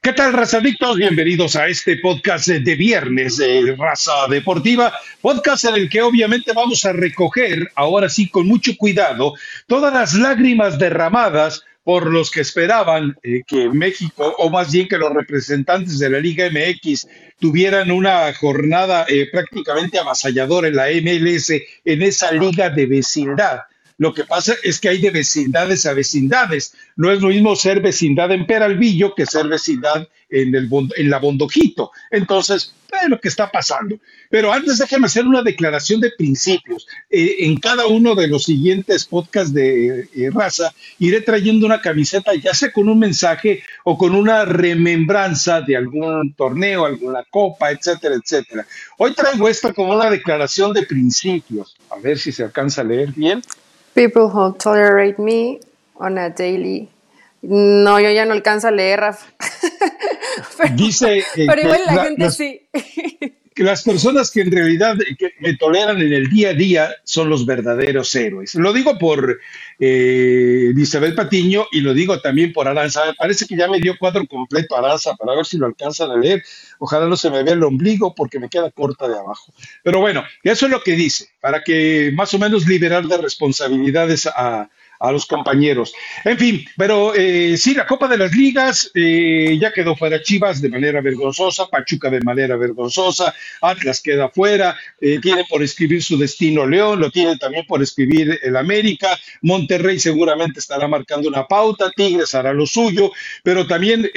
¿Qué tal, razadictos? Bienvenidos a este podcast de viernes de Raza Deportiva, podcast en el que obviamente vamos a recoger, ahora sí con mucho cuidado, todas las lágrimas derramadas por los que esperaban eh, que México, o más bien que los representantes de la Liga MX, tuvieran una jornada eh, prácticamente avasalladora en la MLS, en esa liga de vecindad lo que pasa es que hay de vecindades a vecindades. No es lo mismo ser vecindad en Peralvillo que ser vecindad en, el, en la Bondojito. Entonces, es lo que está pasando. Pero antes déjeme hacer una declaración de principios. Eh, en cada uno de los siguientes podcasts de eh, raza iré trayendo una camiseta, ya sea con un mensaje o con una remembranza de algún torneo, alguna copa, etcétera, etcétera. Hoy traigo esta como una declaración de principios. A ver si se alcanza a leer bien. People who tolerate me on a daily. No, yo ya no alcanzo a leer, Rafa. Dice. pero igual la, gente sí. que las personas que en realidad me toleran en el día a día son los verdaderos héroes. Lo digo por eh, Isabel Patiño y lo digo también por Aranza. Parece que ya me dio cuadro completo Aranza para ver si lo alcanzan a leer. Ojalá no se me vea el ombligo porque me queda corta de abajo. Pero bueno, eso es lo que dice, para que más o menos liberar de responsabilidades a, a los compañeros. En fin, pero eh, sí, la Copa de las Ligas eh, ya quedó fuera Chivas de manera vergonzosa, Pachuca de manera vergonzosa, Atlas queda fuera, eh, tiene por escribir su destino León, lo tiene también por escribir el América, Monterrey seguramente estará marcando una pauta, Tigres hará lo suyo, pero también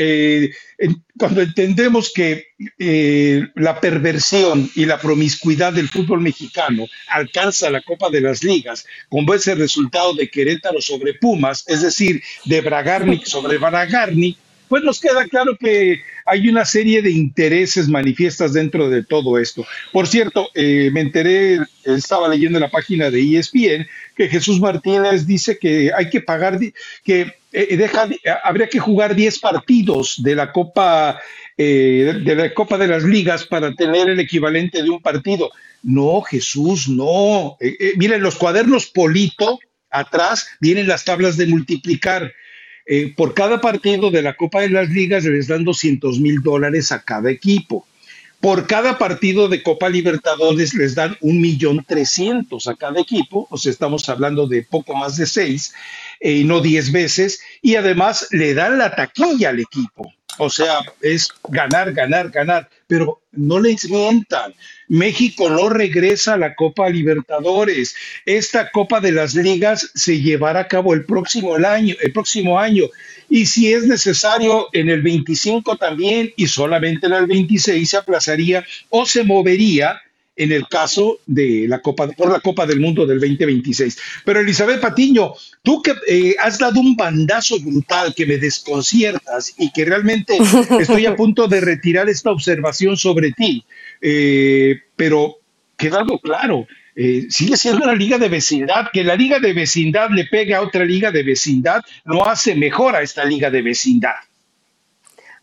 cuando entendemos que eh, la perversión y la promiscuidad del fútbol mexicano alcanza la Copa de las Ligas, como ese resultado de Querétaro sobre Pumas, es decir, de Bragarnik sobre Bragarnik, pues nos queda claro que hay una serie de intereses manifiestas dentro de todo esto. Por cierto, eh, me enteré, estaba leyendo en la página de ESPN, que Jesús Martínez dice que hay que pagar, que eh, habría que jugar 10 partidos de la Copa eh, de la Copa de las Ligas para tener el equivalente de un partido. No, Jesús, no. miren, los cuadernos Polito, atrás vienen las tablas de multiplicar. Eh, por cada partido de la Copa de las Ligas les dan 200 mil dólares a cada equipo. Por cada partido de Copa Libertadores les dan un millón trescientos a cada equipo, o sea, estamos hablando de poco más de seis, eh, y no diez veces, y además le dan la taquilla al equipo. O sea, es ganar, ganar, ganar. Pero no les mientan. México no regresa a la Copa Libertadores. Esta Copa de las Ligas se llevará a cabo el próximo año, el próximo año. Y si es necesario, en el 25 también, y solamente en el 26 se aplazaría o se movería en el caso de la Copa, por la Copa del Mundo del 2026. Pero Elizabeth Patiño, tú que eh, has dado un bandazo brutal que me desconciertas y que realmente estoy a punto de retirar esta observación sobre ti, eh, pero quedado claro, eh, sigue siendo una liga de vecindad, que la liga de vecindad le pegue a otra liga de vecindad, no hace mejor a esta liga de vecindad.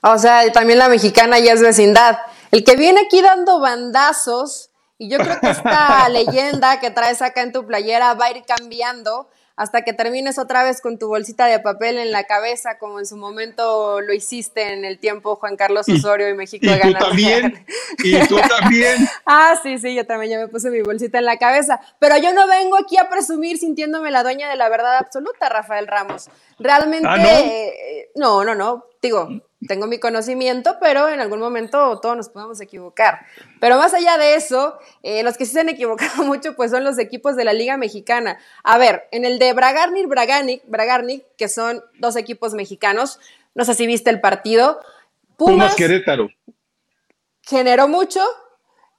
O sea, también la mexicana ya es vecindad. El que viene aquí dando bandazos y yo creo que esta leyenda que traes acá en tu playera va a ir cambiando hasta que termines otra vez con tu bolsita de papel en la cabeza, como en su momento lo hiciste en el tiempo Juan Carlos Osorio y, México y tú también, y tú también. ah, sí, sí, yo también ya me puse mi bolsita en la cabeza. Pero yo no vengo aquí a presumir sintiéndome la dueña de la verdad absoluta, Rafael Ramos. Realmente, ¿Ah, no? no, no, no. Digo, tengo mi conocimiento, pero en algún momento todos nos podemos equivocar. Pero más allá de eso, eh, los que sí se han equivocado mucho, pues son los equipos de la Liga Mexicana. A ver, en el de Bragarnik, Bragarnik, Bragarnik, que son dos equipos mexicanos, no sé si viste el partido. Pumas Querétaro. Generó mucho,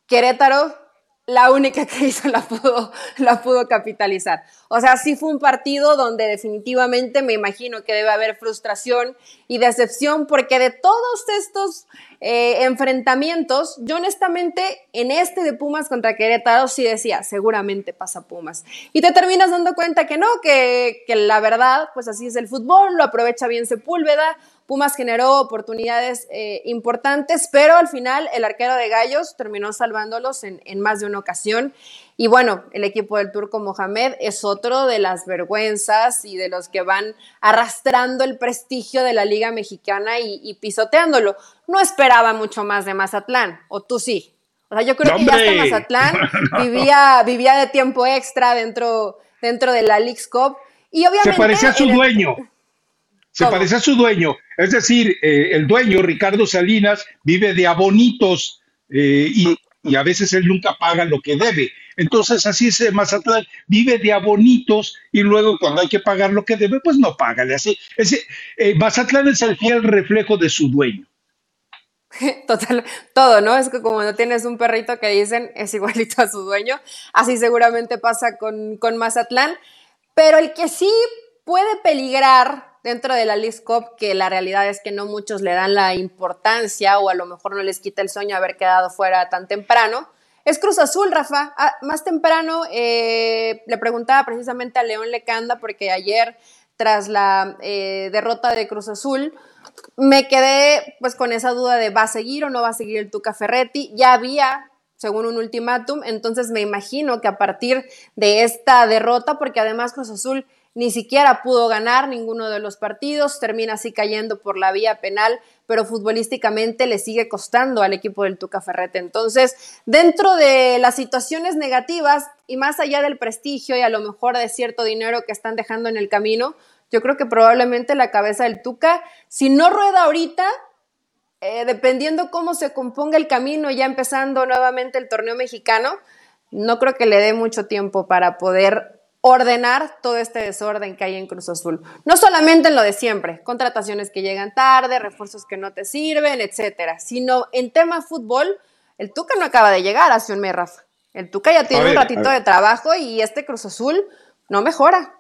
Querétaro la única que hizo la pudo, la pudo capitalizar. O sea, sí fue un partido donde definitivamente me imagino que debe haber frustración y decepción porque de todos estos eh, enfrentamientos, yo honestamente en este de Pumas contra Querétaro sí decía, seguramente pasa Pumas. Y te terminas dando cuenta que no, que, que la verdad, pues así es el fútbol, lo aprovecha bien Sepúlveda, Pumas generó oportunidades eh, importantes, pero al final el arquero de Gallos terminó salvándolos en, en, más de una ocasión. Y bueno, el equipo del Turco Mohamed es otro de las vergüenzas y de los que van arrastrando el prestigio de la Liga Mexicana y, y pisoteándolo. No esperaba mucho más de Mazatlán, o tú sí. O sea, yo creo que ya hasta Mazatlán vivía, vivía de tiempo extra dentro, dentro de la League's Cup. Y obviamente. Se parecía a su dueño. Se parecía a su dueño. Es decir, eh, el dueño, Ricardo Salinas, vive de abonitos eh, y, y, a veces él nunca paga lo que debe. Entonces, así es Mazatlán, vive de abonitos y luego cuando hay que pagar lo que debe, pues no págale. Así, eh, Mazatlán es el fiel reflejo de su dueño. Total, todo, ¿no? Es que como no tienes un perrito que dicen es igualito a su dueño, así seguramente pasa con, con Mazatlán, pero el que sí puede peligrar dentro de la Cup, que la realidad es que no muchos le dan la importancia o a lo mejor no les quita el sueño haber quedado fuera tan temprano, es Cruz Azul, Rafa. Ah, más temprano eh, le preguntaba precisamente a León Lecanda porque ayer, tras la eh, derrota de Cruz Azul, me quedé pues con esa duda de va a seguir o no va a seguir el Tuca Ferretti. Ya había, según un ultimátum, entonces me imagino que a partir de esta derrota, porque además Cruz Azul ni siquiera pudo ganar ninguno de los partidos, termina así cayendo por la vía penal, pero futbolísticamente le sigue costando al equipo del Tuca Ferretti. Entonces, dentro de las situaciones negativas y más allá del prestigio y a lo mejor de cierto dinero que están dejando en el camino, yo creo que probablemente la cabeza del Tuca, si no rueda ahorita, eh, dependiendo cómo se componga el camino, ya empezando nuevamente el torneo mexicano, no creo que le dé mucho tiempo para poder ordenar todo este desorden que hay en Cruz Azul. No solamente en lo de siempre, contrataciones que llegan tarde, refuerzos que no te sirven, etcétera, sino en tema fútbol, el Tuca no acaba de llegar hace un mes, Rafa. El Tuca ya tiene un ratito de trabajo y este Cruz Azul no mejora.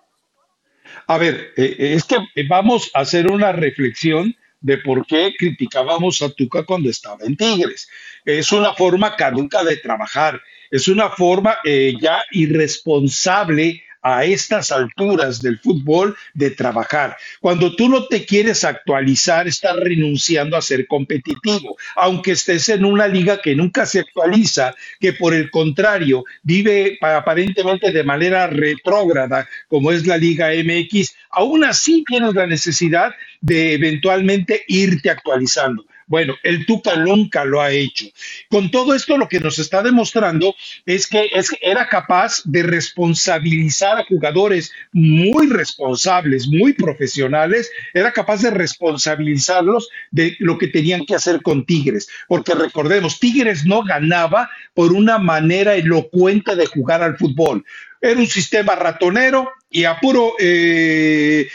A ver, eh, eh, es que vamos a hacer una reflexión de por qué criticábamos a Tuca cuando estaba en Tigres. Es una forma caduca de trabajar, es una forma eh, ya irresponsable a estas alturas del fútbol de trabajar. Cuando tú no te quieres actualizar, estás renunciando a ser competitivo, aunque estés en una liga que nunca se actualiza, que por el contrario vive aparentemente de manera retrógrada, como es la Liga MX, aún así tienes la necesidad de eventualmente irte actualizando. Bueno, el Tuca nunca lo ha hecho. Con todo esto lo que nos está demostrando es que era capaz de responsabilizar a jugadores muy responsables, muy profesionales, era capaz de responsabilizarlos de lo que tenían que hacer con Tigres. Porque recordemos, Tigres no ganaba por una manera elocuente de jugar al fútbol. Era un sistema ratonero y a puro, eh,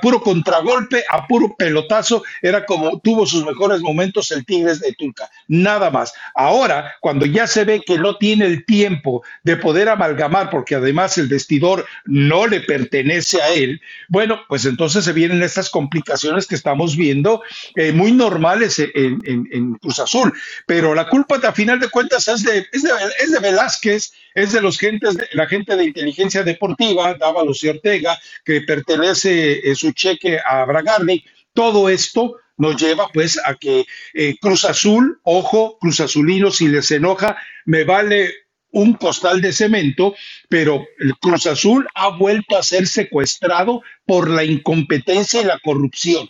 puro, contragolpe, a puro pelotazo, era como tuvo sus mejores momentos el Tigres de Tulca. Nada más. Ahora, cuando ya se ve que no tiene el tiempo de poder amalgamar, porque además el vestidor no le pertenece a él, bueno, pues entonces se vienen estas complicaciones que estamos viendo eh, muy normales en, Cruz Azul. Pero la culpa, a final de cuentas, es de, es de, es de Velázquez es de los gentes, la gente de inteligencia deportiva, Y Ortega, que pertenece eh, su cheque a Bragarnik. Todo esto nos lleva pues a que eh, Cruz Azul, ojo, Cruz Azulino, si les enoja, me vale un costal de cemento, pero Cruz Azul ha vuelto a ser secuestrado por la incompetencia y la corrupción.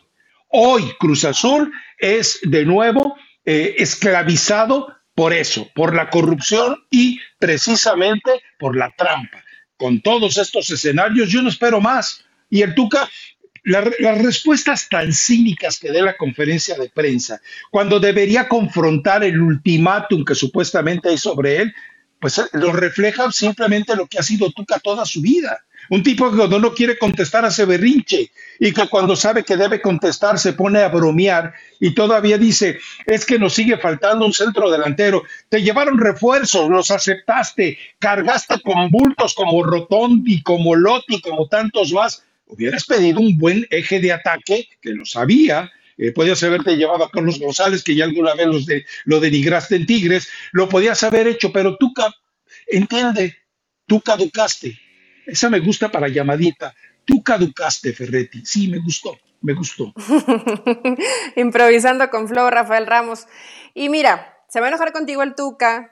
Hoy Cruz Azul es de nuevo eh, esclavizado por eso, por la corrupción y precisamente por la trampa. Con todos estos escenarios, yo no espero más. Y el Tuca, las respuestas tan cínicas que dé la conferencia de prensa, cuando debería confrontar el ultimátum que supuestamente hay sobre él, pues eh, lo refleja simplemente lo que ha sido Tuca toda su vida. Un tipo que cuando no quiere contestar hace berrinche y que cuando sabe que debe contestar se pone a bromear y todavía dice, es que nos sigue faltando un centro delantero. Te llevaron refuerzos, los aceptaste, cargaste con bultos como Rotondi, como Lotti, como tantos más. Hubieras pedido un buen eje de ataque, que lo sabía, eh, podías haberte llevado a Carlos González, que ya alguna vez los de, lo denigraste en Tigres, lo podías haber hecho, pero tú, entiende, tú caducaste esa me gusta para llamadita. tú caducaste, Ferretti. Sí, me gustó, me gustó. Improvisando con Flow, Rafael Ramos. Y mira, se va a enojar contigo el Tuca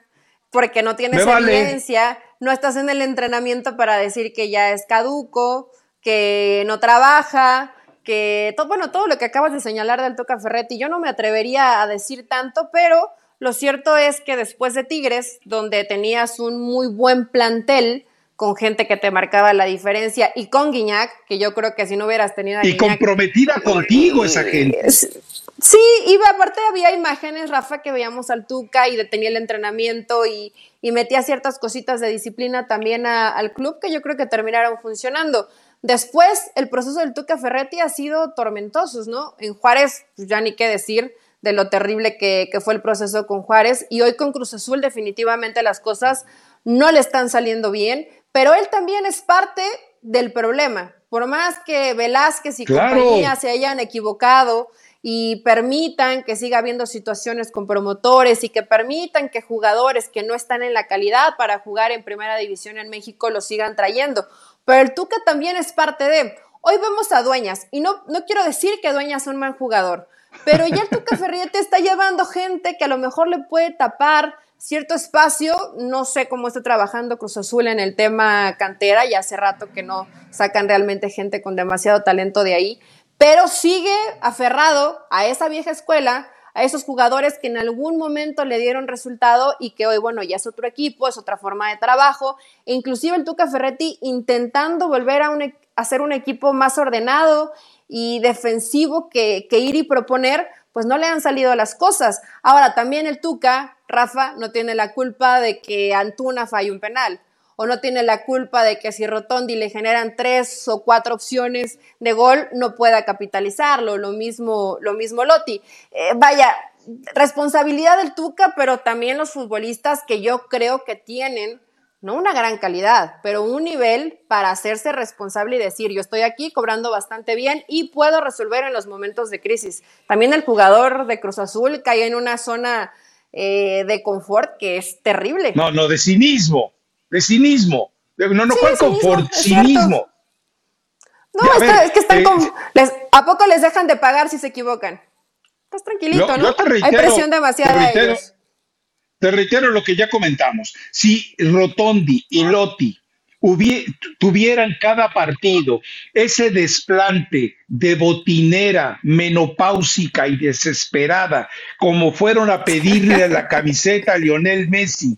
porque no tienes evidencia, no estás en el entrenamiento para decir que ya es caduco, que no trabaja, que todo, bueno, todo lo que acabas de señalar del Tuca Ferretti, yo no me atrevería a decir tanto, pero lo cierto es que después de Tigres, donde tenías un muy buen plantel, con gente que te marcaba la diferencia y con Guiñac, que yo creo que si no hubieras tenido a Y comprometida contigo esa gente. Sí, y aparte había imágenes, Rafa, que veíamos al Tuca y detenía el entrenamiento y, metía ciertas cositas de disciplina también al club que yo creo que terminaron funcionando. Después, el proceso del Tuca Ferretti ha sido tormentoso, ¿no? En Juárez, pues ya ni qué decir de lo terrible que, que fue el proceso con Juárez y hoy con Cruz Azul definitivamente las cosas no le están saliendo bien, pero él también es parte del problema. Por más que Velázquez y compañía se hayan equivocado y permitan que siga habiendo situaciones con promotores y que permitan que jugadores que no están en la calidad para jugar en primera división en México lo sigan trayendo. Pero el Tuca también es parte de. Hoy vemos a Dueñas, y no, no quiero decir que Dueñas es un mal jugador, pero ya el Tuca Ferriete está llevando gente que a lo mejor le puede tapar cierto espacio. No sé cómo está trabajando Cruz Azul en el tema cantera, ya hace rato que no sacan realmente gente con demasiado talento de ahí, pero sigue aferrado a esa vieja escuela, a esos jugadores que en algún momento le dieron resultado y que hoy, bueno, ya es otro equipo, es otra forma de trabajo, e inclusive el Tuca Ferretti intentando volver a, un, e, a ser un equipo más ordenado y defensivo que, que ir y proponer, pues no le han salido las cosas. Ahora, también el Tuca, Rafa, no tiene la culpa de que Antuna falle un penal. O no tiene la culpa de que si Rotondi le generan tres o cuatro opciones de gol, no pueda capitalizarlo. Lo mismo, lo mismo Lotti. Eh, vaya, responsabilidad del Tuca, pero también los futbolistas que yo creo que tienen no una gran calidad, pero un nivel para hacerse responsable y decir, yo estoy aquí cobrando bastante bien y puedo resolver en los momentos de crisis. También el jugador de Cruz Azul cae en una zona eh, de confort que es terrible. No, no, de cinismo, de cinismo. No, no, fue confort? Cinismo. No, es, que están eh, ¿A poco les dejan de pagar si se equivocan? Estás tranquilito, ¿no? Hay presión demasiada ellos te reitero lo que ya comentamos. Si Rotondi y Lotti tuvieran cada partido ese desplante de botinera menopáusica y desesperada, como fueron a pedirle la camiseta a Lionel Messi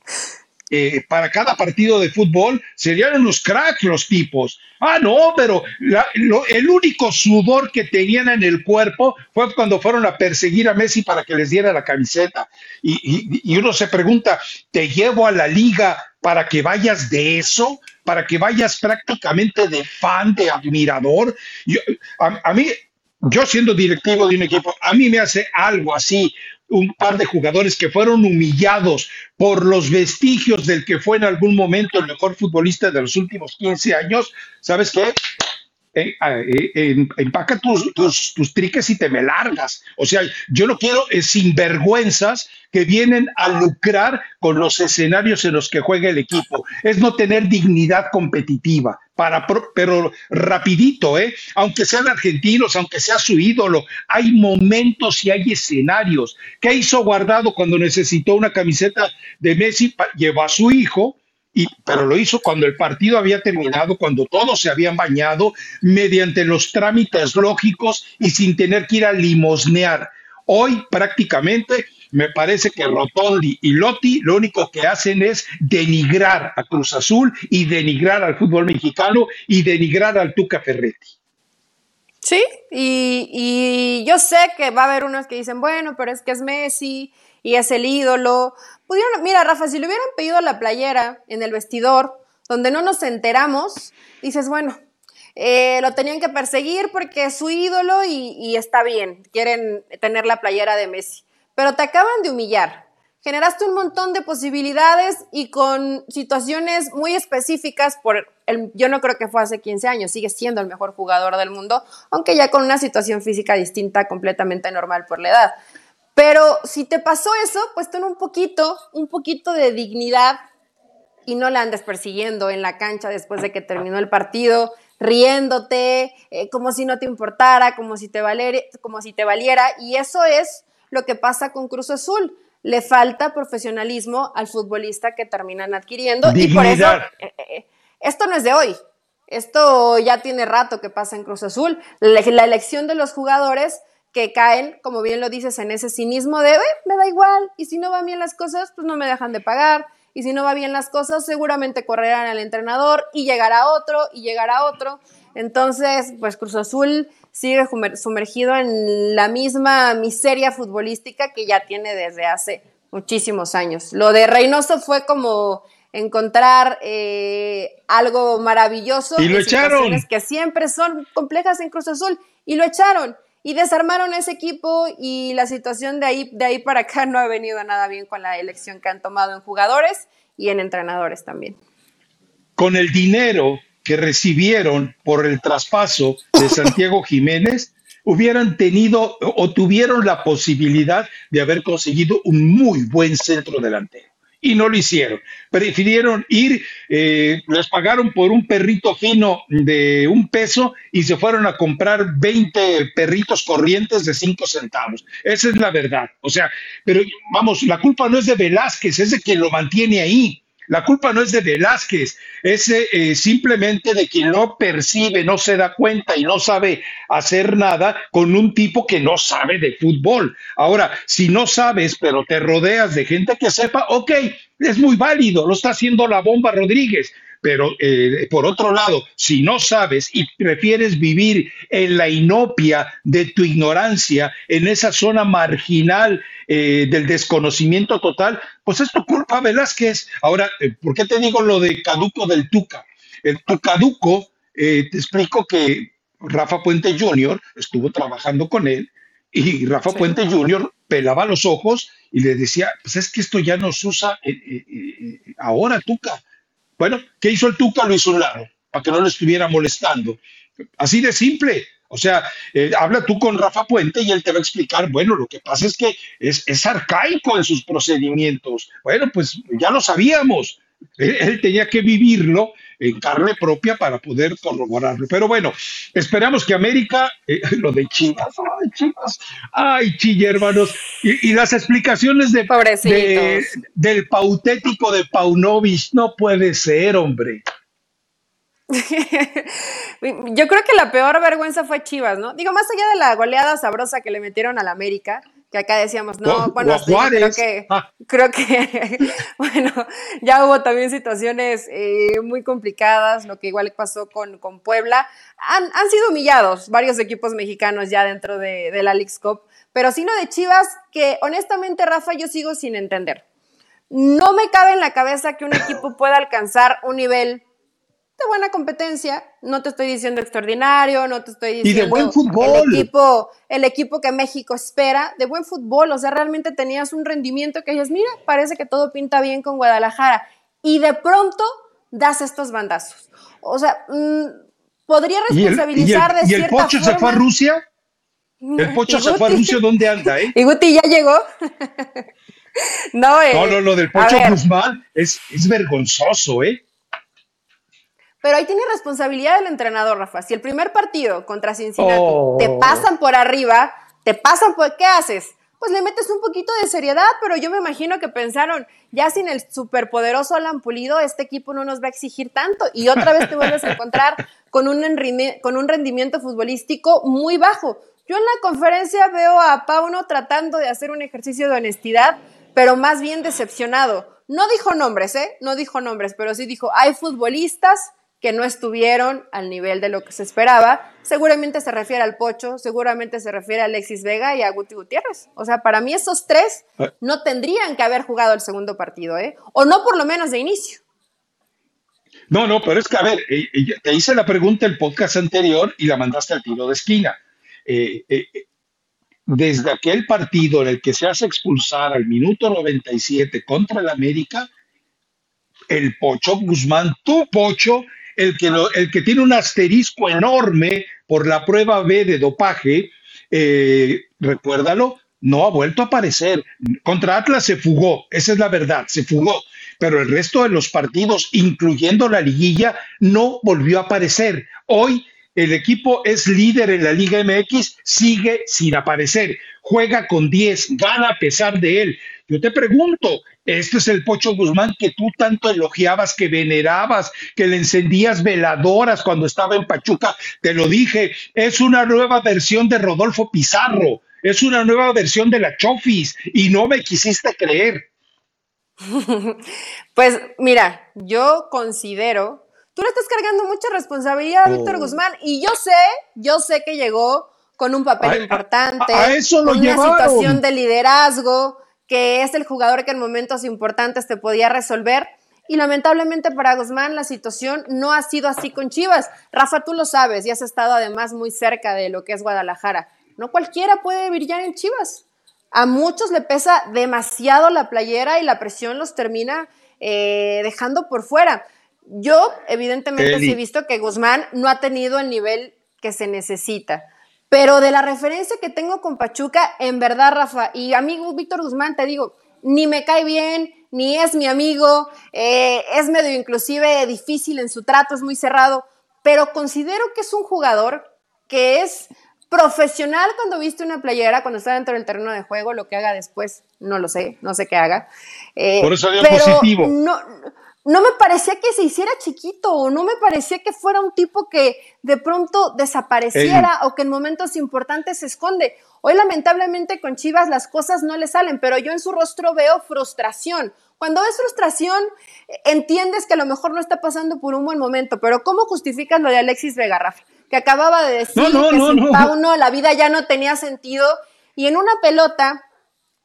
eh, para cada partido de fútbol, serían unos cracks los tipos. Ah, no, pero el único sudor que tenían en el cuerpo fue cuando fueron a perseguir a Messi para que les diera la camiseta. Y, uno se pregunta, ¿te llevo a la liga para que vayas de eso? ¿Para que vayas prácticamente de fan, de admirador? a mí, yo siendo directivo de un equipo, a mí me hace algo así un par de jugadores que fueron humillados por los vestigios del que fue en algún momento el mejor futbolista de los últimos 15 años, ¿sabes qué? Eh, eh, eh, empaca tus, tus, triques y te me largas. O sea, yo no quiero sinvergüenzas que vienen a lucrar con los escenarios en los que juega el equipo. Es no tener dignidad competitiva. Para, pero rapidito, ¿eh? aunque sean argentinos, aunque sea su ídolo, hay momentos y hay escenarios. ¿Qué hizo Guardado cuando necesitó una camiseta de Messi? Llevó a su hijo, pero lo hizo cuando el partido había terminado, cuando todos se habían bañado, mediante los trámites lógicos y sin tener que ir a limosnear. Hoy prácticamente me parece que Rotondi y Lotti lo único que hacen es denigrar a Cruz Azul y denigrar al fútbol mexicano y denigrar al Tuca Ferretti. Sí, y, y yo sé que va a haber unos que dicen, bueno, pero es que es Messi y es el ídolo. Pudieron, mira, Rafa, si le hubieran pedido la playera en el vestidor, donde no nos enteramos, dices, bueno, eh, lo tenían que perseguir porque es su ídolo y, está bien, quieren tener la playera de Messi. Pero te acaban de humillar. Generaste un montón de posibilidades y con situaciones muy específicas por el, yo no creo que fue hace 15 años, sigue siendo el mejor jugador del mundo, aunque ya con una situación física distinta, completamente normal por la edad. Pero si te pasó eso, pues ten un poquito, un poquito de dignidad y no la andes persiguiendo en la cancha después de que terminó el partido, riéndote, eh, como si no te importara, como si te, como si te valiera. Y eso es lo que pasa con Cruz Azul. Le falta profesionalismo al futbolista que terminan adquiriendo. Y por eso, eh, eh, esto no es de hoy. Esto ya tiene rato que pasa en Cruz Azul. La, elección de los jugadores que caen, como bien lo dices, en ese cinismo de, me da igual, y si no van bien las cosas, pues no me dejan de pagar, y si no va bien las cosas, seguramente correrán al entrenador y llegará otro y llegará otro. Entonces, pues Cruz Azul sigue sumergido en la misma miseria futbolística que ya tiene desde hace muchísimos años. Lo de Reynoso fue como encontrar eh, algo maravilloso. Y lo echaron. Que siempre son complejas en Cruz Azul. Y lo echaron. Y desarmaron ese equipo y la situación de ahí, de ahí para acá no ha venido nada bien con la elección que han tomado en jugadores y en entrenadores también. Con el dinero que recibieron por el traspaso de Santiago Jiménez, hubieran tenido o tuvieron la posibilidad de haber conseguido un muy buen centro delantero y no lo hicieron. Prefirieron ir, eh, les pagaron por un perrito fino de un peso y se fueron a comprar 20 perritos corrientes de 5 centavos. Esa es la verdad. O sea, pero vamos, la culpa no es de Velázquez, es de quien lo mantiene ahí. La culpa no es de Velázquez, es eh, simplemente de quien no percibe, no se da cuenta y no sabe hacer nada con un tipo que no sabe de fútbol. Ahora, si no sabes, pero te rodeas de gente que sepa, ok, es muy válido, lo está haciendo la bomba Rodríguez. Pero eh, por otro lado, si no sabes y prefieres vivir en la inopia de tu ignorancia, en esa zona marginal eh, del desconocimiento total, pues es tu culpa, Velázquez. Ahora, eh, ¿por qué te digo lo de caduco del Tuca? El caduco, te explico que Rafa Puente Jr. estuvo trabajando con él y Rafa Puente Jr. pelaba los ojos y le decía, pues es que esto ya nos usa ahora, Tuca. Bueno, ¿qué hizo el Tuca? Lo hizo un lado, para que no le estuviera molestando. Así de simple. O sea, eh, habla tú con Rafa Puente y él te va a explicar, bueno, lo que pasa es que es, es arcaico en sus procedimientos. Bueno, pues ya lo sabíamos. Él, tenía que vivirlo en carne propia para poder corroborarlo. Pero bueno, esperamos que América, eh, lo de Chivas, ay, Chivas, ay, chilla, hermanos, y, las explicaciones de, de, del pautético de Paunovic, no puede ser, hombre. Yo creo que la peor vergüenza fue Chivas, ¿no? Digo, más allá de la goleada sabrosa que le metieron al América, que acá decíamos, no, bueno, creo que, ah. creo que, bueno, ya hubo también situaciones eh, muy complicadas, lo que igual pasó con, con Puebla. Han, han, sido humillados varios equipos mexicanos ya dentro de, de la League's Cup, pero sino de Chivas, que honestamente, Rafa, yo sigo sin entender. No me cabe en la cabeza que un equipo pueda alcanzar un nivel de buena competencia, no te estoy diciendo extraordinario, no te estoy diciendo... Y de buen fútbol. El equipo, el equipo que México espera, de buen fútbol, o sea, realmente tenías un rendimiento que dices, mira, parece que todo pinta bien con Guadalajara, y de pronto das estos bandazos. O sea, mm, podría responsabilizar de cierta ¿Y el Pocho se fue a Rusia? ¿El Pocho se fue a Rusia? ¿Dónde anda, eh? ¿Y Guti ya llegó? no, eh, no, no, lo del Pocho Guzmán es, es vergonzoso, ¿eh? Pero ahí tiene responsabilidad el entrenador, Rafa. Si el primer partido contra Cincinnati te oh. pasan por arriba, te pasan por... ¿Qué haces? Pues le metes un poquito de seriedad, pero yo me imagino que pensaron, ya sin el superpoderoso Alan Pulido, este equipo no nos va a exigir tanto. Y otra vez te vuelves a encontrar con un, con un rendimiento futbolístico muy bajo. Yo en la conferencia veo a Pauno tratando de hacer un ejercicio de honestidad, pero más bien decepcionado. No dijo nombres, ¿eh? No dijo nombres, pero sí dijo, hay futbolistas que no estuvieron al nivel de lo que se esperaba. Seguramente se refiere al Pocho, seguramente se refiere a Alexis Vega y a Guti Gutiérrez. O sea, para mí esos tres ah. no tendrían que haber jugado el segundo partido, ¿eh? O no por lo menos de inicio. No, no, pero es que, a ver, eh, eh, te hice la pregunta el podcast anterior y la mandaste al tiro de esquina. Eh, desde aquel partido en el que se hace expulsar al minuto 97 contra el América, el Pocho Guzmán, tu Pocho, el que, tiene un asterisco enorme por la prueba B de dopaje, eh, recuérdalo, no ha vuelto a aparecer. Contra Atlas se fugó, esa es la verdad, se fugó. pero el resto de los partidos, incluyendo la liguilla, no volvió a aparecer. Hoy el equipo es líder en la Liga MX, sigue sin aparecer, juega con 10, gana a pesar de él. Yo te pregunto, este es el Pocho Guzmán que tú tanto elogiabas, que venerabas, que le encendías veladoras cuando estaba en Pachuca. Te lo dije, es una nueva versión de Rodolfo Pizarro, es una nueva versión de la Chofis y no me quisiste creer. Pues mira, yo considero, tú le estás cargando mucha responsabilidad a Víctor oh. Guzmán y yo sé, yo sé que llegó con un papel importante, con una situación de liderazgo, que es el jugador que en momentos importantes te podía resolver. Y lamentablemente para Guzmán la situación no ha sido así con Chivas. Rafa, tú lo sabes y has estado además muy cerca de lo que es Guadalajara. No cualquiera puede brillar en Chivas. A muchos le pesa demasiado la playera y la presión los termina eh, dejando por fuera. Yo, evidentemente, sí he visto que Guzmán no ha tenido el nivel que se necesita. Pero de la referencia que tengo con Pachuca, en verdad, Rafa, y amigo Víctor Guzmán, te digo, ni me cae bien, ni es mi amigo, eh, es medio inclusive difícil en su trato, es muy cerrado, pero considero que es un jugador que es profesional cuando viste una playera, cuando está dentro del terreno de juego, lo que haga después, no lo sé, no sé qué haga. Eh, Por eso dio positivo. No, no me parecía que se hiciera chiquito, o no me parecía que fuera un tipo que de pronto desapareciera o que en momentos importantes se esconde. Hoy lamentablemente con Chivas las cosas no le salen, pero yo en su rostro veo frustración. Cuando ves frustración, entiendes que a lo mejor no está pasando por un buen momento, pero ¿cómo justificas lo de Alexis Vega, Rafa? Que acababa de decir que sin Pauno la vida ya no tenía sentido y en una pelota,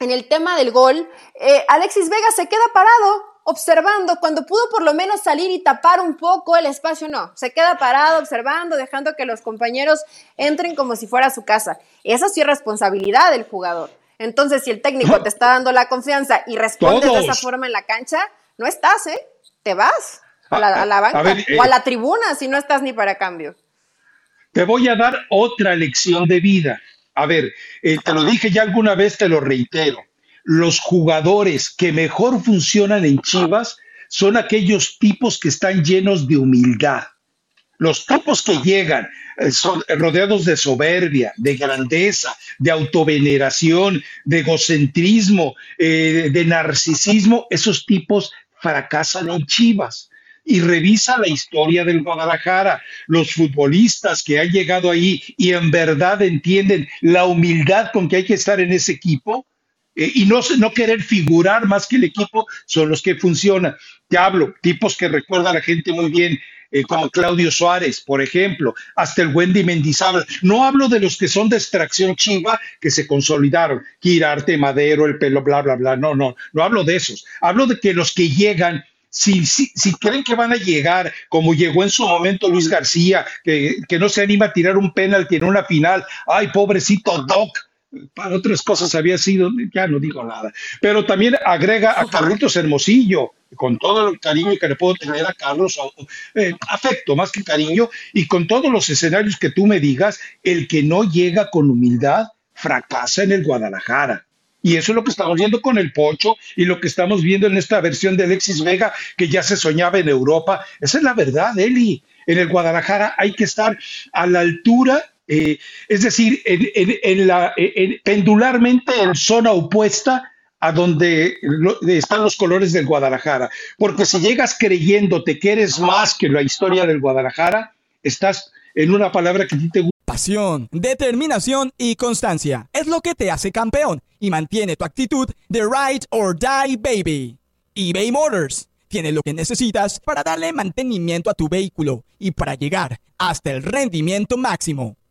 en el tema del gol, eh, Alexis Vega se queda parado observando, cuando pudo por lo menos salir y tapar un poco el espacio, no, se queda parado observando, dejando que los compañeros entren como si fuera su casa. Esa sí es responsabilidad del jugador. Entonces, si el técnico te está dando la confianza y respondes de esa forma en la cancha, no estás, ¿eh? Te vas a la, banca o a la tribuna si no estás ni para cambio. Te voy a dar otra lección de vida. A ver, eh, te lo dije ya alguna vez, te lo reitero los jugadores que mejor funcionan en Chivas son aquellos tipos que están llenos de humildad. Los tipos que llegan eh, son rodeados de soberbia, de grandeza, de autoveneración, de egocentrismo, eh, de narcisismo, esos tipos fracasan en Chivas. Y revisa la historia del Guadalajara, los futbolistas que han llegado ahí y en verdad entienden la humildad con que hay que estar en ese equipo, eh, y no, no querer figurar más que el equipo son los que funcionan. Te hablo, tipos que recuerda a la gente muy bien, eh, como Claudio Suárez, por ejemplo, hasta el Wendy Mendizábal. No hablo de los que son de extracción chiva que se consolidaron, Girarte, Madero, el pelo, bla, bla, bla. No, no, no hablo de esos. Hablo de que los que llegan si, si, si, creen que van a llegar, como llegó en su momento Luis García, que, que no se anima a tirar un penalti en una final, ay, pobrecito Doc, para otras cosas había sido, ya no digo nada, pero también agrega a Carlitos Hermosillo, con todo el cariño que le puedo tener a Carlos, eh, afecto más que cariño, y con todos los escenarios que tú me digas, el que no llega con humildad fracasa en el Guadalajara. Y eso es lo que estamos viendo con el Pocho y lo que estamos viendo en esta versión de Alexis Vega, que ya se soñaba en Europa. Esa es la verdad, Eli. En el Guadalajara hay que estar a la altura eh, es decir, en, la, pendularmente en zona opuesta a donde están los colores del Guadalajara. Porque si llegas creyéndote que eres más que la historia del Guadalajara, estás en una palabra que a ti te gusta. Pasión, determinación y constancia es lo que te hace campeón y mantiene tu actitud de ride or die baby. eBay Motors tiene lo que necesitas para darle mantenimiento a tu vehículo y para llegar hasta el rendimiento máximo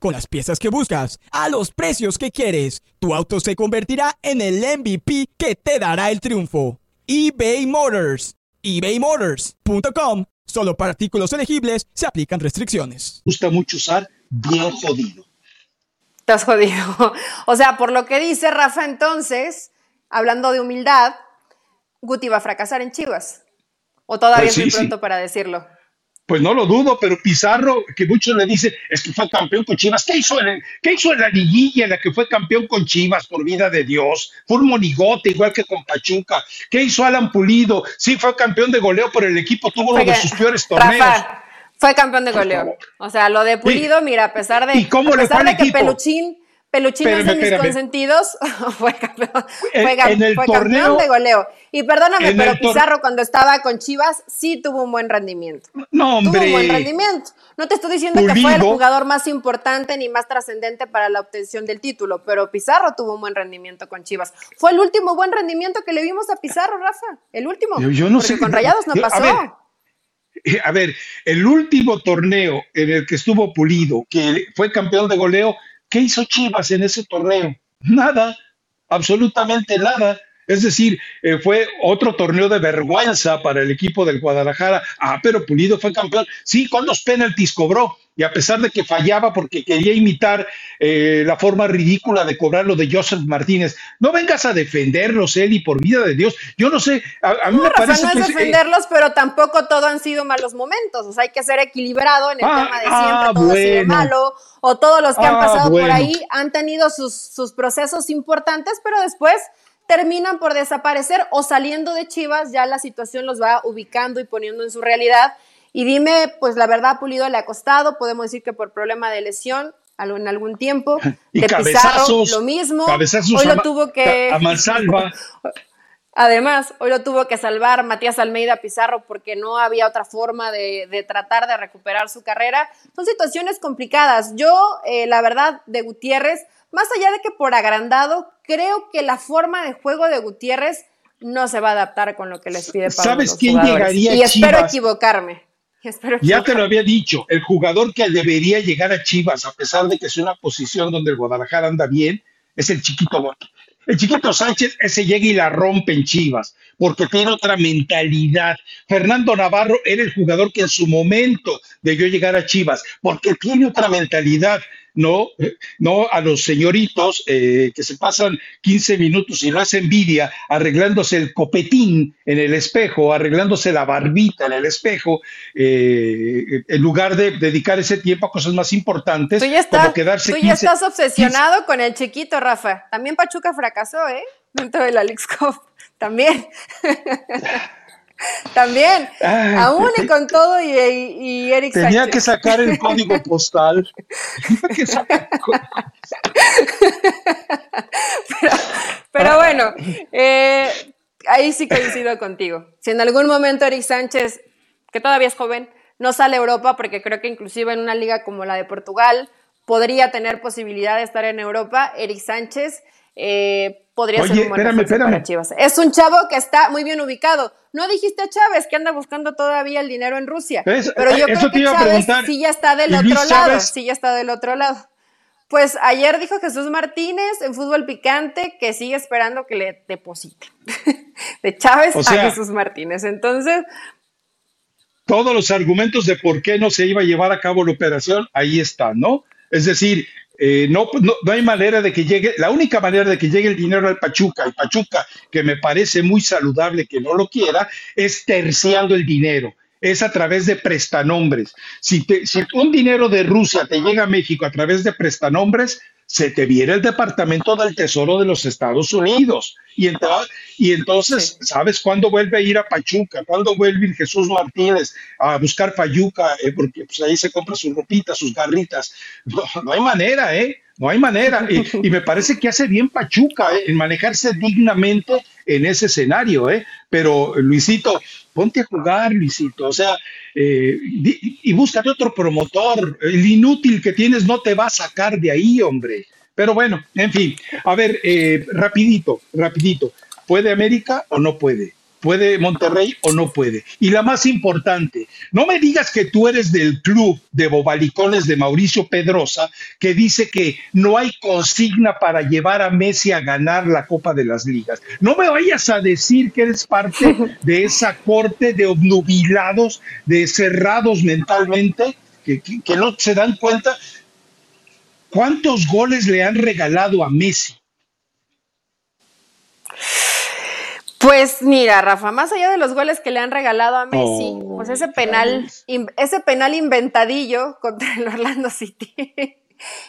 con las piezas que buscas, a los precios que quieres. Tu auto se convertirá en el MVP que te dará el triunfo. eBay Motors. ebaymotors.com. Solo para artículos elegibles se aplican restricciones. Gusta mucho usar bien jodido. Estás jodido. O sea, por lo que dice Rafa, entonces, hablando de humildad, Guti va a fracasar en Chivas. O todavía pues es muy pronto para decirlo. Pues no lo dudo, pero Pizarro, que muchos le dicen, es que fue campeón con Chivas. ¿Qué hizo, en ¿Qué hizo en la liguilla en la que fue campeón con Chivas, por vida de Dios? Fue un monigote, igual que con Pachuca. ¿Qué hizo Alan Pulido? Sí, fue campeón de goleo por el equipo, tuvo uno de sus peores torneos. fue campeón de goleo. O sea, lo de Pulido, mira, a pesar de, ¿Y cómo a pesar de que Peluchín Peluchines de mis consentidos fue campeón, fue, campeón de goleo. Y perdóname, pero Pizarro cuando estaba con Chivas sí tuvo un buen rendimiento. No, hombre. Tuvo un buen rendimiento. No te estoy diciendo que fue el jugador más importante ni más trascendente para la obtención del título, pero Pizarro tuvo un buen rendimiento con Chivas. Fue el último buen rendimiento que le vimos a Pizarro, Rafa. El último. Yo, no sé. con Rayados no pasó. a ver, el último torneo en el que estuvo Pulido, que fue campeón de goleo, ¿Qué hizo Chivas en ese torneo? Nada, absolutamente nada. Es decir, eh, fue otro torneo de vergüenza para el equipo del Guadalajara. Ah, pero Pulido fue campeón. Sí, ¿cuántos penaltis cobró? Y a pesar de que fallaba porque quería imitar eh, la forma ridícula de cobrar lo de Joseph Martínez, no vengas a defenderlos, Eli, por vida de Dios. Yo no sé, a, mí me parece no es eh, defenderlos, pero tampoco todo han sido malos momentos. O sea, hay que ser equilibrado en el ah, tema de siempre ah, todo ha sido malo, o todos los que han ah, pasado por ahí han tenido sus, sus procesos importantes, pero después terminan por desaparecer o saliendo de Chivas, ya la situación los va ubicando y poniendo en su realidad. Y dime, pues la verdad, Pulido le ha costado, podemos decir que por problema de lesión en algún tiempo. Y de Pizarro, lo mismo. Hoy lo tuvo que. A Mansalva. Además, hoy lo tuvo que salvar Matías Almeida Pizarro porque no había otra forma de, tratar de recuperar su carrera. Son situaciones complicadas. Yo, eh, la verdad, de Gutiérrez, más allá de que por agrandado, creo que la forma de juego de Gutiérrez no se va a adaptar con lo que les pide Pablo. ¿Sabes quién llegaría Y espero equivocarme. ya te lo había dicho, el jugador que debería llegar a Chivas, a pesar de que es una posición donde el Guadalajara anda bien, es el chiquito El chiquito Sánchez, ese llega y la rompe en Chivas, porque tiene otra mentalidad. Fernando Navarro era el jugador que en su momento debió llegar a Chivas, porque tiene otra mentalidad no, no a los señoritos eh, que se pasan 15 minutos y no hace envidia arreglándose el copetín en el espejo, arreglándose la barbita en el espejo, eh, en lugar de dedicar ese tiempo a cosas más importantes, tú ya como quedarse Tú ya estás obsesionado con el chiquito, Rafa. También Pachuca fracasó, ¿eh? Dentro de la También. También, aún y con todo, y, y Eric Tenía que sacar el código postal. pero, bueno, eh, ahí sí coincido contigo. Si en algún momento Eric Sánchez, que todavía es joven, no sale a Europa, porque creo que inclusive en una liga como la de Portugal podría tener posibilidad de estar en Europa, Eric Sánchez eh, podría ser un buen espérame, para Chivas. Es un chavo que está muy bien ubicado. No dijiste a Chávez que anda buscando todavía el dinero en Rusia. pero yo creo que Chávez sí ya está del otro lado. Sí ya está del otro lado. Pues ayer dijo Jesús Martínez en Fútbol Picante que sigue esperando que le deposite de Chávez a Jesús Martínez. Entonces. Todos los argumentos de por qué no se iba a llevar a cabo la operación, ahí están, ¿no? Es decir, eh, no, no, hay manera de que llegue, la única manera de que llegue el dinero al Pachuca, el Pachuca, que me parece muy saludable que no lo quiera, es terciando el dinero, es a través de prestanombres. Si, si un dinero de Rusia te llega a México a través de prestanombres, se te viene el Departamento del Tesoro de los Estados Unidos. Y, y entonces, ¿sabes cuándo vuelve a ir a Pachuca? ¿Cuándo vuelve Jesús Martínez a buscar Payuca? Eh, porque pues, ahí se compra sus ropitas, sus garritas. No, hay manera, ¿eh? No hay manera. Y, me parece que hace bien Pachuca ¿eh? en manejarse dignamente en ese escenario, ¿eh? Pero, Luisito, ponte a jugar, Luisito. O sea, eh, y búscate otro promotor. El inútil que tienes no te va a sacar de ahí, hombre. Pero bueno, en fin, a ver, eh, rapidito, rapidito. ¿Puede América o no puede? ¿Puede Monterrey o no puede? Y la más importante, no me digas que tú eres del club de bobalicones de Mauricio Pedrosa, que dice que no hay consigna para llevar a Messi a ganar la Copa de las Ligas. No me vayas a decir que eres parte de esa corte de obnubilados, de cerrados mentalmente, que, que no se dan cuenta cuántos goles le han regalado a Messi Pues mira, Rafa, más allá de los goles que le han regalado a Messi, oh, pues ese penal, ese penal inventadillo contra el Orlando City.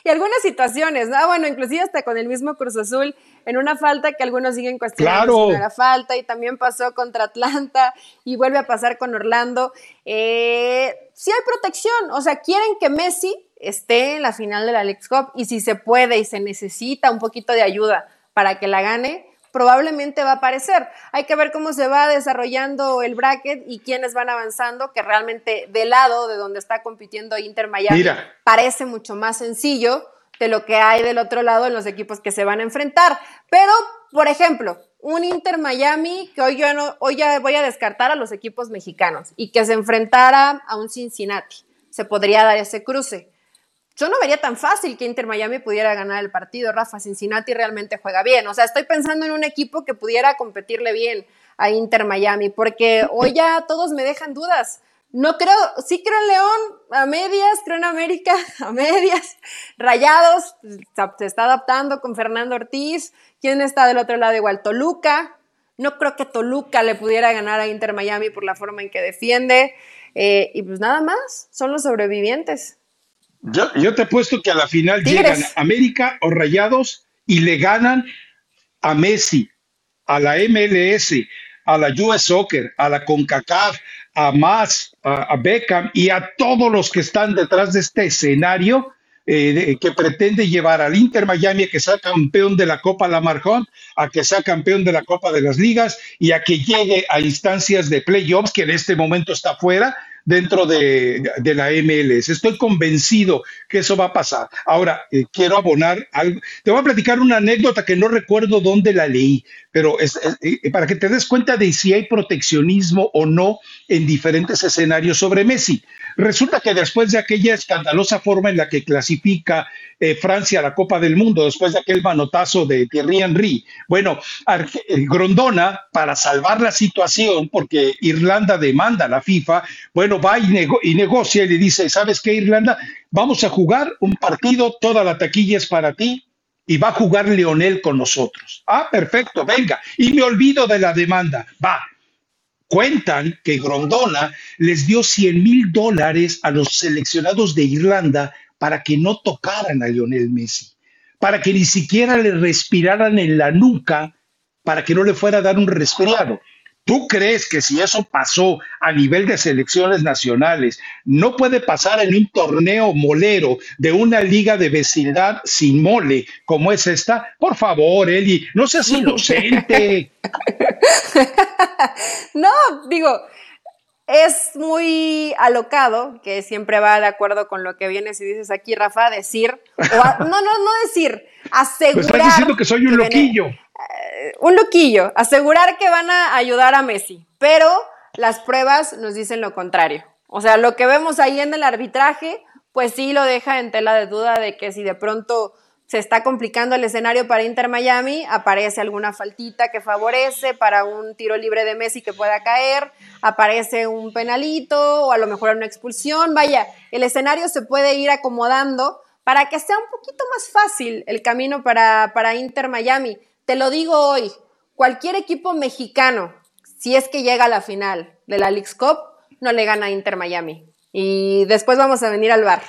y algunas situaciones, ¿no? Ah, bueno, inclusive hasta con el mismo Cruz Azul, en una falta que algunos siguen cuestionando si no era falta, y también pasó contra Atlanta, y vuelve a pasar con Orlando. Eh, sí hay protección, o sea, quieren que Messi esté en la final de la League Cup, y si se puede y se necesita un poquito de ayuda para que la gane, probablemente va a aparecer. Hay que ver cómo se va desarrollando el bracket y quiénes van avanzando, que realmente del lado de donde está compitiendo Inter Miami parece mucho más sencillo de lo que hay del otro lado en los equipos que se van a enfrentar. Pero, por ejemplo, un Inter Miami que hoy, yo no, hoy ya voy a descartar a los equipos mexicanos y que se enfrentara a un Cincinnati. Se podría dar ese cruce. Yo no vería tan fácil que Inter Miami pudiera ganar el partido, Rafa. Cincinnati realmente juega bien. O sea, estoy pensando en un equipo que pudiera competirle bien a Inter Miami, porque hoy ya todos me dejan dudas. No creo, sí creo en León, a medias, creo en América, a medias. Rayados, se está adaptando con Fernando Ortiz. ¿Quién está del otro lado igual? Toluca. No creo que Toluca le pudiera ganar a Inter Miami por la forma en que defiende. Eh, y pues nada más, son los sobrevivientes. Yo, yo te apuesto que a la final llegan América o Rayados y le ganan a Messi, a la MLS, a la US Soccer, a la CONCACAF, a Más, a, Beckham y a todos los que están detrás de este escenario eh, que pretende llevar al Inter Miami a que sea campeón de la Copa Lamarjón, a que sea campeón de la Copa de las Ligas y a que llegue a instancias de playoffs, que en este momento está fuera, dentro de, la MLS. Estoy convencido que eso va a pasar. Ahora, eh, quiero abonar algo. Te voy a platicar una anécdota que no recuerdo dónde la leí, pero es, eh, para que te des cuenta de si hay proteccionismo o no en diferentes escenarios sobre Messi. Resulta que después de aquella escandalosa forma en la que clasifica eh, Francia a la Copa del Mundo, después de aquel manotazo de Thierry Henry, bueno, Grondona, para salvar la situación, porque Irlanda demanda a la FIFA, bueno, va y, y negocia y le dice, ¿sabes qué, Irlanda? Vamos a jugar un partido, toda la taquilla es para ti, y va a jugar Leonel con nosotros. Ah, perfecto, venga. Y me olvido de la demanda. Va. Cuentan que Grondona les dio 100 mil dólares a los seleccionados de Irlanda para que no tocaran a Lionel Messi, para que ni siquiera le respiraran en la nuca, para que no le fuera a dar un resfriado. ¿Tú crees que si eso pasó a nivel de selecciones nacionales, no puede pasar en un torneo molero de una liga de vecindad sin mole como es esta? Por favor, Eli, no seas inocente. no, digo, es muy alocado, que siempre va de acuerdo con lo que vienes y dices aquí, Rafa, decir, no, no, no decir, asegurar. estás diciendo que soy un loquillo. Eh, un loquillo, asegurar que van a ayudar a Messi, pero las pruebas nos dicen lo contrario. O sea, lo que vemos ahí en el arbitraje, pues sí lo deja en tela de duda de que si de pronto se está complicando el escenario para Inter Miami, aparece alguna faltita que favorece para un tiro libre de Messi que pueda caer, aparece un penalito o a lo mejor una expulsión. Vaya, el escenario se puede ir acomodando para que sea un poquito más fácil el camino para, para Inter Miami. Te lo digo hoy, cualquier equipo mexicano, si es que llega a la final de la League's Cup, no le gana a Inter Miami. Y después vamos a venir al bar.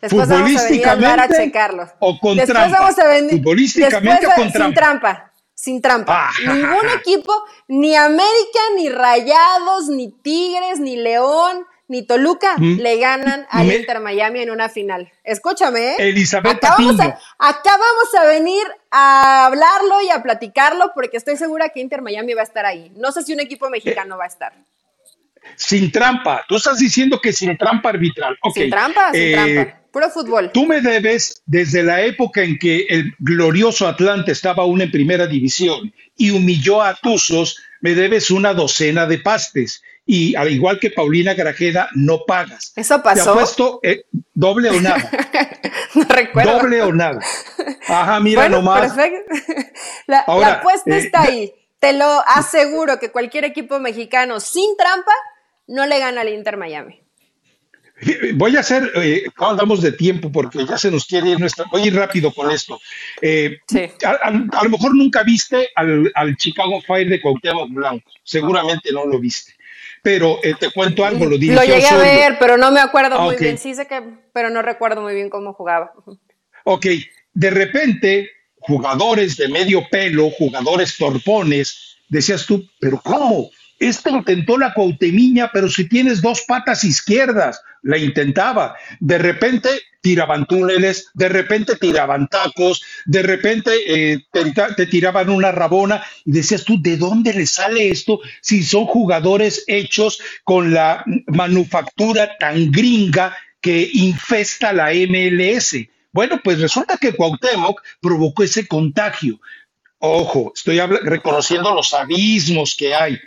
Después vamos a venir al bar a checarlos. O con después Vamos a venir, Futbolísticamente o con sin trampa. Sin trampa. Ah, Ningún equipo, ni América, ni Rayados, ni Tigres, ni León, ni Toluca le ganan a Inter Miami en una final. Escúchame, ¿eh? Elizabeth acá vamos, a, acá vamos a venir a hablarlo y a platicarlo porque estoy segura que Inter Miami va a estar ahí. No sé si un equipo mexicano va a estar. Sin trampa. Tú estás diciendo que sin trampa arbitral. Sin trampa, sin eh, trampa. Puro fútbol. Tú me debes desde la época en que el glorioso Atlante estaba aún en primera división y humilló a Tuzos me debes una docena de pastes. Y al igual que Paulina Grajeda, no pagas. ¿Eso pasó? Te apuesto eh, doble o nada. no recuerdo. Doble o nada. Ajá, mira nomás. Perfecto. La, apuesta eh, está ahí. Te lo aseguro que cualquier equipo mexicano sin trampa no le gana al Inter Miami. Voy a hacer, eh, andamos de tiempo porque ya se nos quiere ir nuestra. Voy a ir rápido con esto. Eh, a, lo mejor nunca viste al, Chicago Fire de Cuauhtémoc Blanco, seguramente no lo viste. Pero eh, te cuento algo, lo dije. Lo llegué a ver, pero no me acuerdo muy bien. Sí sé que, pero no recuerdo muy bien cómo jugaba. Ok, de repente, jugadores de medio pelo, jugadores torpones, decías tú, pero ¿cómo? Este intentó la Coutemiña, pero si tienes dos patas izquierdas, la intentaba. De repente tiraban túneles, de repente tiraban tacos, de repente eh, te, tiraban una rabona y decías tú, ¿de dónde le sale esto si son jugadores hechos con la manufactura tan gringa que infesta la MLS? Bueno, pues resulta que Cuauhtémoc provocó ese contagio. Ojo, estoy reconociendo los abismos que hay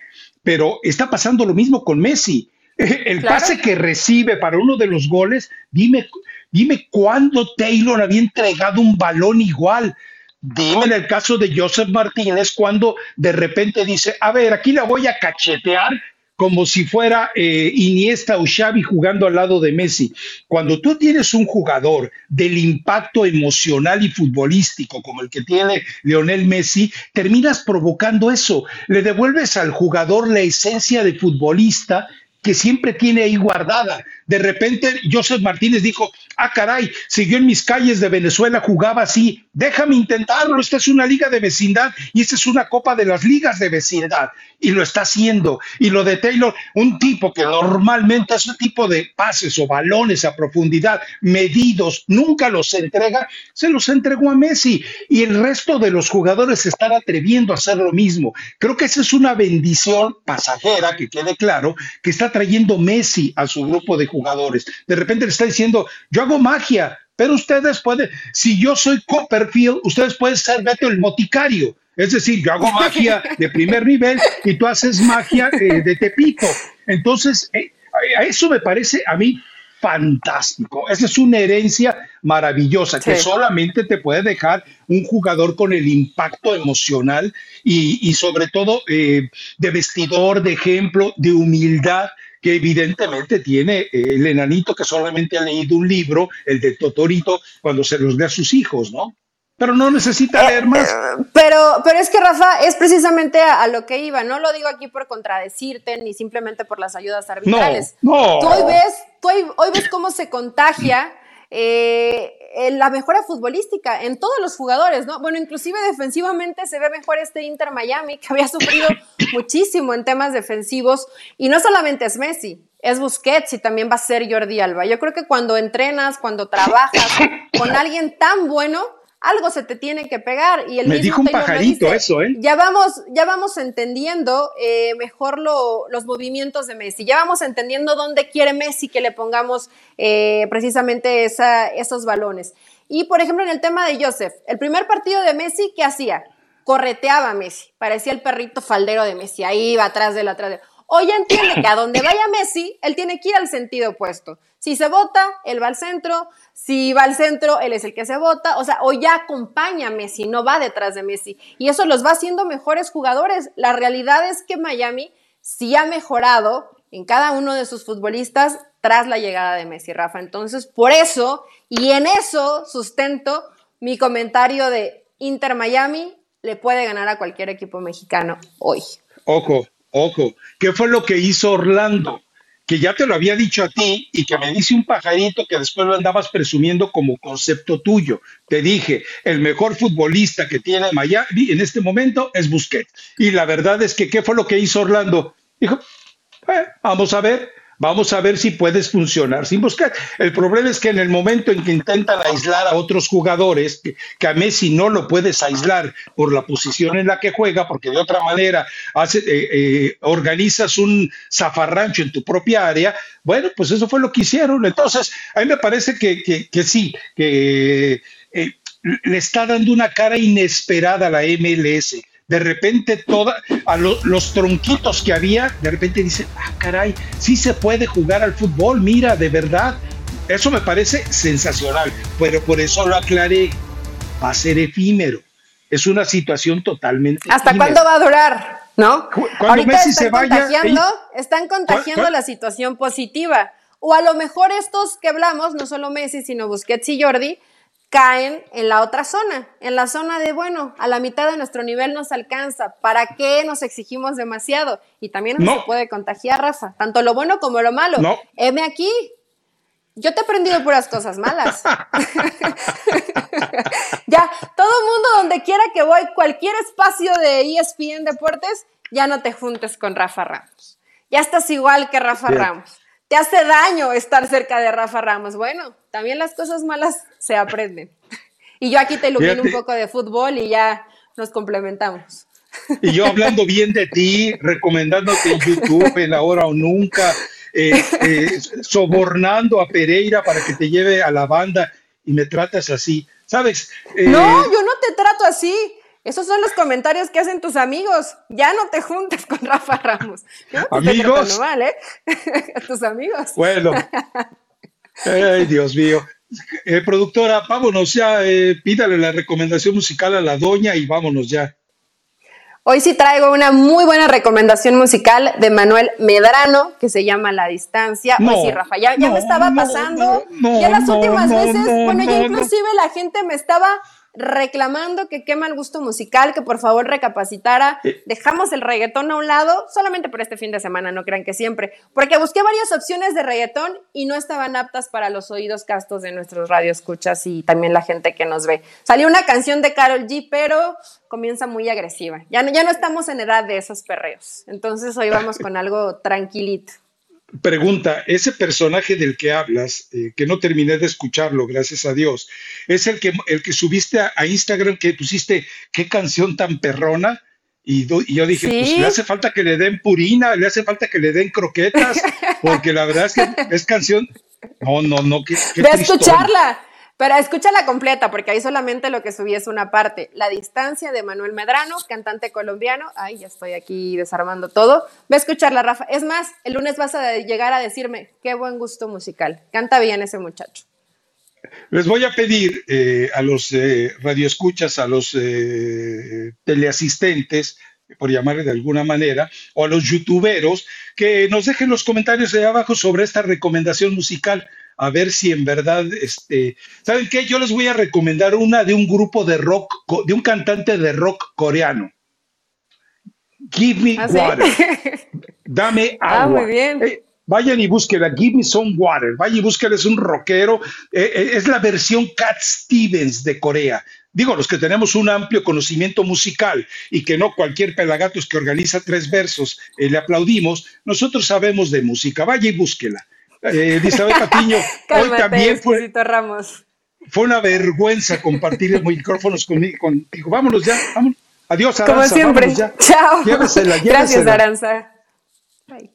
pero está pasando lo mismo con Messi. El pase que recibe para uno de los goles, dime, dime cuándo Taylor había entregado un balón igual. Dime en el caso de Joseph Martínez, cuando de repente dice, a ver, aquí la voy a cachetear como si fuera eh, Iniesta o Xavi jugando al lado de Messi. Cuando tú tienes un jugador del impacto emocional y futbolístico como el que tiene Lionel Messi, terminas provocando eso. Le devuelves al jugador la esencia de futbolista que siempre tiene ahí guardada. De repente, Joseph Martínez dijo, ah, caray, siguió en mis calles de Venezuela, jugaba así, déjame intentarlo, esta es una liga de vecindad y esta es una copa de las ligas de vecindad. Y lo está haciendo. Y lo de Taylor, un tipo que normalmente ese tipo de pases o balones a profundidad medidos, nunca los entrega, se los entregó a Messi. Y el resto de los jugadores están atreviendo a hacer lo mismo. Creo que esa es una bendición pasajera, que quede claro, que está trayendo Messi a su grupo de jugadores. De repente le está diciendo, yo hago magia, pero ustedes pueden, si yo soy Copperfield, ustedes pueden ser Beto el Moticario. Es decir, yo hago magia de primer nivel y tú haces magia eh, de Tepito. Entonces, eh, a eso me parece a mí fantástico. Esa es una herencia maravillosa que solamente te puede dejar un jugador con el impacto emocional y, sobre todo eh, de vestidor, de ejemplo, de humildad que evidentemente tiene eh, el enanito que solamente ha leído un libro, el de Totorito, cuando se los ve a sus hijos, ¿no? Pero no necesita eh, leer más. Eh, pero, pero es que Rafa, es precisamente a, lo que iba. No lo digo aquí por contradecirte, ni simplemente por las ayudas arbitrales. No, Tú hoy ves, tú hoy, ves cómo se contagia eh, la mejora futbolística en todos los jugadores, ¿no? Bueno, inclusive defensivamente se ve mejor este Inter Miami, que había sufrido muchísimo en temas defensivos, y no solamente es Messi, es Busquets y también va a ser Jordi Alba. Yo creo que cuando entrenas, cuando trabajas con alguien tan bueno, algo se te tiene que pegar. Y el me dijo un pajarito eso, ¿eh? Ya vamos, ya vamos entendiendo eh, mejor los movimientos de Messi, ya vamos entendiendo dónde quiere Messi que le pongamos eh, precisamente esos balones. Y por ejemplo, en el tema de Joseph, el primer partido de Messi, ¿qué hacía? Correteaba a Messi, parecía el perrito faldero de Messi, ahí iba atrás de la atrás de Hoy entiende que a donde vaya Messi, él tiene que ir al sentido opuesto. Si se vota, él va al centro. Si va al centro, él es el que se vota. O sea, hoy ya acompaña a Messi, no va detrás de Messi. Y eso los va haciendo mejores jugadores. La realidad es que Miami sí ha mejorado en cada uno de sus futbolistas tras la llegada de Messi, Rafa. Entonces, por eso, y en eso sustento mi comentario de Inter Miami le puede ganar a cualquier equipo mexicano hoy. Ojo, Ojo, ¿qué fue lo que hizo Orlando? Que ya te lo había dicho a ti y que me dice un pajarito que después lo andabas presumiendo como concepto tuyo. Te dije, el mejor futbolista que tiene Miami en este momento es Busquets. Y la verdad es que, ¿qué fue lo que hizo Orlando? Dijo, eh, vamos a ver, Vamos a ver si puedes funcionar sin buscar. El problema es que en el momento en que intentan aislar a otros jugadores, que, a Messi no lo puedes aislar por la posición en la que juega, porque de otra manera hace, eh, eh, organizas un zafarrancho en tu propia área, bueno, pues eso fue lo que hicieron. Entonces, a mí me parece que, que, sí, que eh, le está dando una cara inesperada a la MLS de repente toda, a los tronquitos que había, de repente dicen, ah, caray, sí se puede jugar al fútbol, mira, de verdad. Eso me parece sensacional, pero por eso lo aclaré, va a ser efímero. Es una situación totalmente. ¿Hasta cuándo va a durar? ¿No? Ahorita Messi están se contagiando, están contagiando la situación positiva. O a lo mejor estos que hablamos, no solo Messi, sino Busquets y Jordi, caen en la otra zona, en la zona de, bueno, a la mitad de nuestro nivel nos alcanza, ¿para qué nos exigimos demasiado? Y también no. se puede contagiar, Rafa, tanto lo bueno como lo malo. No. Heme aquí, yo te he aprendido puras cosas malas. ya, todo mundo donde quiera que voy, cualquier espacio de ESPN Deportes, ya no te juntes con Rafa Ramos. Ya estás igual que Rafa Ramos. Te hace daño estar cerca de Rafa Ramos. Bueno, también las cosas malas se aprenden. Y yo aquí te ilumino un poco de fútbol y ya nos complementamos. Y yo hablando bien de ti, recomendándote en YouTube, en Ahora o Nunca, eh, eh, sobornando a Pereira para que te lleve a la banda y me tratas así. ¿Sabes? Eh, no, yo no te trato así. Esos son los comentarios que hacen tus amigos. Ya no te juntes con Rafa Ramos. amigos. Mal, ¿eh? tus amigos. Bueno. Ay, Dios mío. productora, vámonos ya. pídale la recomendación musical a la doña y vámonos ya. Hoy sí traigo una muy buena recomendación musical de Manuel Medrano que se llama La Distancia. No, sí, Rafa, ya, me estaba pasando. ya las últimas veces, bueno, ya inclusive la gente me estaba reclamando que quema el gusto musical, que por favor recapacitara. Dejamos el reggaetón a un lado, solamente por este fin de semana, no crean que siempre, porque busqué varias opciones de reggaetón y no estaban aptas para los oídos castos de nuestros radioescuchas y también la gente que nos ve. Salió una canción de Carol G, pero comienza muy agresiva. Ya no, ya no estamos en edad de esos perreos. Entonces hoy vamos con algo tranquilito. Pregunta, ese personaje del que hablas, eh, que no terminé de escucharlo, gracias a Dios, es el que, el que subiste a, Instagram, que pusiste, qué canción tan perrona, y, yo dije, pues le hace falta que le den purina, le hace falta que le den croquetas, porque la verdad es que es canción, no, no, no, que... Ve a escucharla, pero escúchala completa, porque ahí solamente lo que subí es una parte. La distancia de Manuel Medrano, cantante colombiano. Ay, ya estoy aquí desarmando todo. Ve a escucharla, Rafa. Es más, el lunes vas a llegar a decirme, qué buen gusto musical. Canta bien ese muchacho. Les voy a pedir eh, a los eh, radioescuchas, a los eh, teleasistentes, por llamarle de alguna manera, o a los youtuberos, que nos dejen los comentarios de abajo sobre esta recomendación musical a ver si en verdad, este, ¿saben qué? Yo les voy a recomendar una de un grupo de rock, de un cantante de rock coreano. Give me ¿Ah, water. Dame ah, agua. muy bien. Eh, vayan y búsquenla, Give me some water. Vayan y búsquenla, es un rockero. Eh, eh, es la versión Cat Stevens de Corea. Digo, los que tenemos un amplio conocimiento musical y que no cualquier pelagatos que organiza tres versos le aplaudimos, nosotros sabemos de música. Vaya y búsquela. Eh, Elizabeth Patiño, hoy también fue, Ramos. fue una vergüenza compartir los micrófonos conmigo, contigo. Vámonos ya, vámonos. Adiós, Aranza. Como siempre. Chao. Gracias, Aranza. Bye.